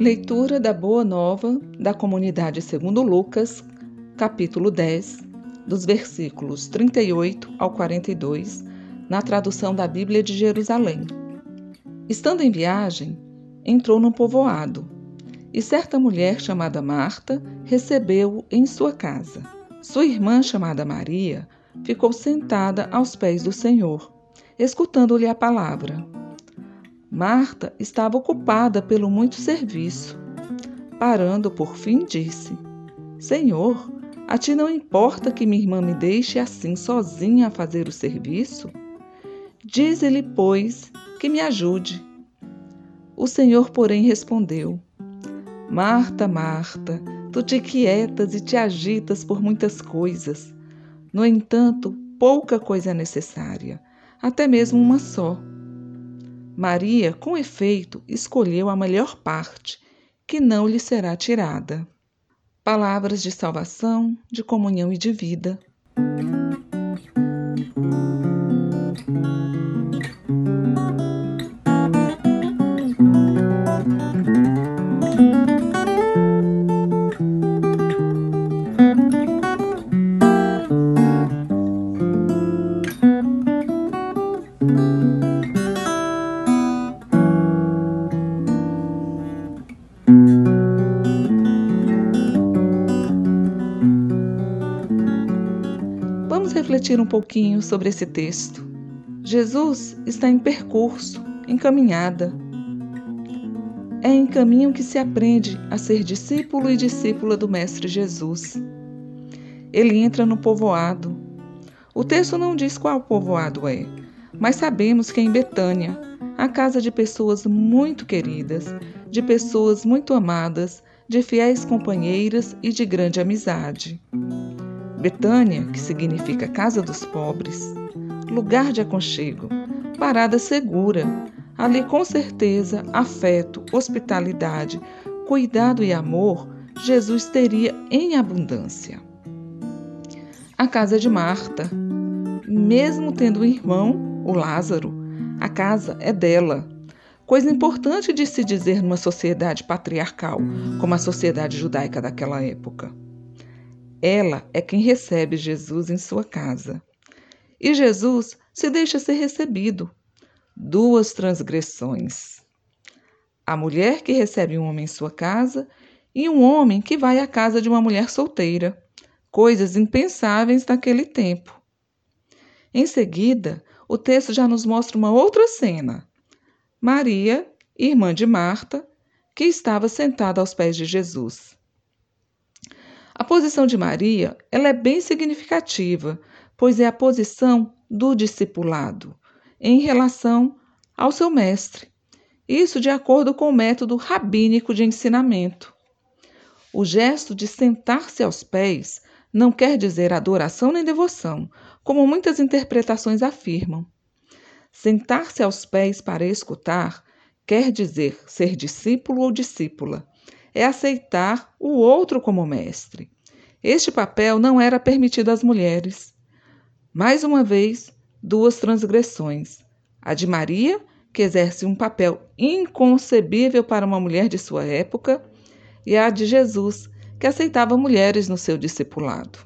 Leitura da Boa Nova da Comunidade segundo Lucas, capítulo 10, dos versículos 38 ao 42, na tradução da Bíblia de Jerusalém. Estando em viagem, entrou num povoado, e certa mulher chamada Marta recebeu-o em sua casa. Sua irmã, chamada Maria, ficou sentada aos pés do Senhor, escutando-lhe a palavra. Marta estava ocupada pelo muito serviço. Parando por fim, disse: Senhor, a ti não importa que minha irmã me deixe assim sozinha a fazer o serviço? Dize-lhe, pois, que me ajude. O Senhor, porém, respondeu: Marta, Marta, tu te quietas e te agitas por muitas coisas. No entanto, pouca coisa é necessária, até mesmo uma só. Maria, com efeito, escolheu a melhor parte, que não lhe será tirada. Palavras de salvação, de comunhão e de vida. Vamos refletir um pouquinho sobre esse texto. Jesus está em percurso, em caminhada. É em caminho que se aprende a ser discípulo e discípula do Mestre Jesus. Ele entra no povoado. O texto não diz qual povoado é, mas sabemos que é em Betânia, a casa de pessoas muito queridas, de pessoas muito amadas, de fiéis companheiras e de grande amizade. Betânia, que significa casa dos pobres, lugar de aconchego, parada segura. Ali, com certeza, afeto, hospitalidade, cuidado e amor Jesus teria em abundância. A casa de Marta, mesmo tendo um irmão, o Lázaro, a casa é dela. Coisa importante de se dizer numa sociedade patriarcal, como a sociedade judaica daquela época. Ela é quem recebe Jesus em sua casa. E Jesus se deixa ser recebido. Duas transgressões. a mulher que recebe um homem em sua casa e um homem que vai à casa de uma mulher solteira, coisas impensáveis naquele tempo. Em seguida, o texto já nos mostra uma outra cena. Maria, irmã de Marta, que estava sentada aos pés de Jesus. A posição de Maria ela é bem significativa, pois é a posição do discipulado em relação ao seu mestre. Isso de acordo com o método rabínico de ensinamento. O gesto de sentar-se aos pés não quer dizer adoração nem devoção, como muitas interpretações afirmam. Sentar-se aos pés para escutar quer dizer ser discípulo ou discípula. É aceitar o outro como mestre. Este papel não era permitido às mulheres. Mais uma vez, duas transgressões: a de Maria, que exerce um papel inconcebível para uma mulher de sua época, e a de Jesus, que aceitava mulheres no seu discipulado.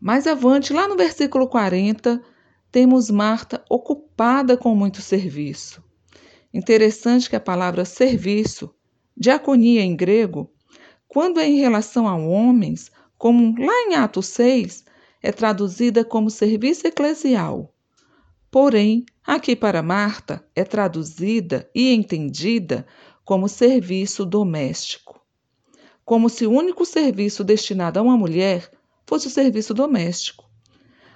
Mais avante, lá no versículo 40, temos Marta ocupada com muito serviço. Interessante que a palavra serviço, diaconia em grego, quando é em relação a homens, como lá em Atos 6, é traduzida como serviço eclesial. Porém, aqui para Marta é traduzida e entendida como serviço doméstico. Como se o único serviço destinado a uma mulher fosse o serviço doméstico.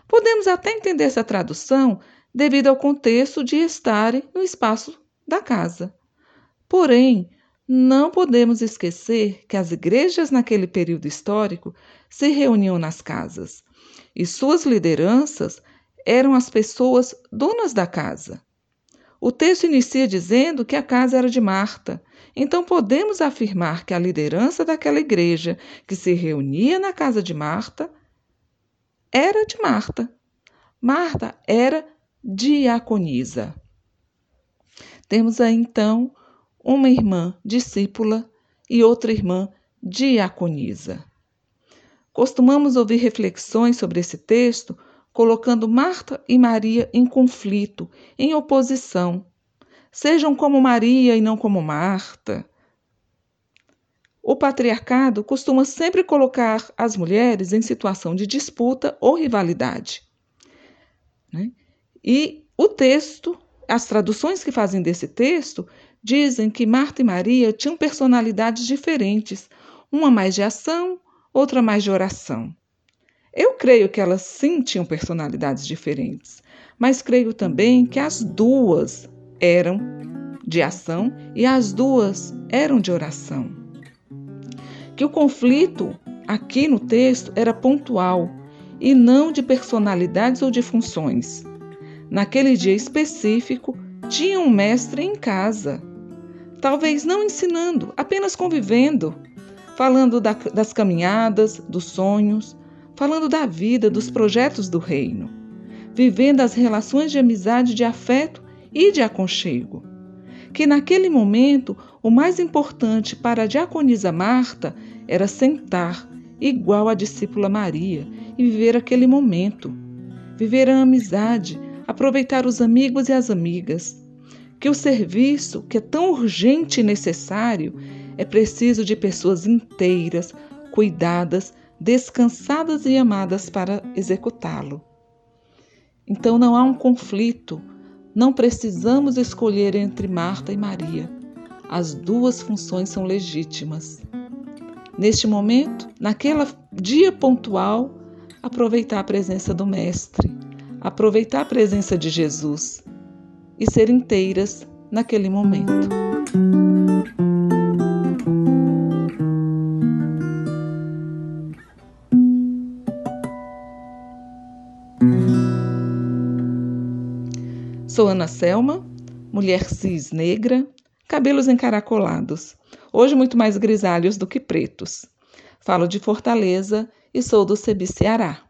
Podemos até entender essa tradução devido ao contexto de estarem no espaço da casa. Porém, não podemos esquecer que as igrejas naquele período histórico se reuniam nas casas e suas lideranças eram as pessoas donas da casa. O texto inicia dizendo que a casa era de Marta, então podemos afirmar que a liderança daquela igreja que se reunia na casa de Marta era de Marta. Marta era diaconisa. Temos aí então uma irmã discípula e outra irmã diaconisa. Costumamos ouvir reflexões sobre esse texto colocando Marta e Maria em conflito, em oposição. Sejam como Maria e não como Marta. O patriarcado costuma sempre colocar as mulheres em situação de disputa ou rivalidade. Né? E o texto, as traduções que fazem desse texto, dizem que Marta e Maria tinham personalidades diferentes, uma mais de ação, outra mais de oração. Eu creio que elas sim tinham personalidades diferentes, mas creio também que as duas eram de ação e as duas eram de oração. Que o conflito aqui no texto era pontual e não de personalidades ou de funções. Naquele dia específico, tinha um mestre em casa. Talvez não ensinando, apenas convivendo, falando da, das caminhadas, dos sonhos, falando da vida, dos projetos do reino, vivendo as relações de amizade, de afeto e de aconchego. Que naquele momento o mais importante para a diaconisa Marta era sentar, igual a discípula Maria, e viver aquele momento. Viver a amizade, aproveitar os amigos e as amigas. Que o serviço, que é tão urgente e necessário, é preciso de pessoas inteiras, cuidadas, descansadas e amadas para executá-lo. Então não há um conflito, não precisamos escolher entre Marta e Maria. As duas funções são legítimas. Neste momento, naquele dia pontual, aproveitar a presença do Mestre, aproveitar a presença de Jesus e ser inteiras naquele momento. Sou Ana Selma, mulher cis negra, cabelos encaracolados, hoje muito mais grisalhos do que pretos. Falo de Fortaleza e sou do Cebi Ceará.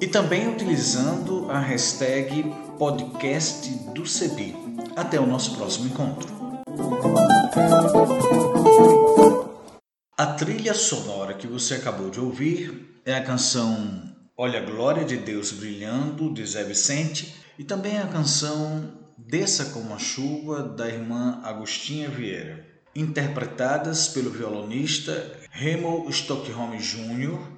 e também utilizando a hashtag podcast do CEBI. Até o nosso próximo encontro. A trilha sonora que você acabou de ouvir é a canção Olha a Glória de Deus Brilhando, de Zé Vicente, e também a canção Desça como a Chuva, da irmã Agostinha Vieira, interpretadas pelo violonista Remo Stockholm Jr.,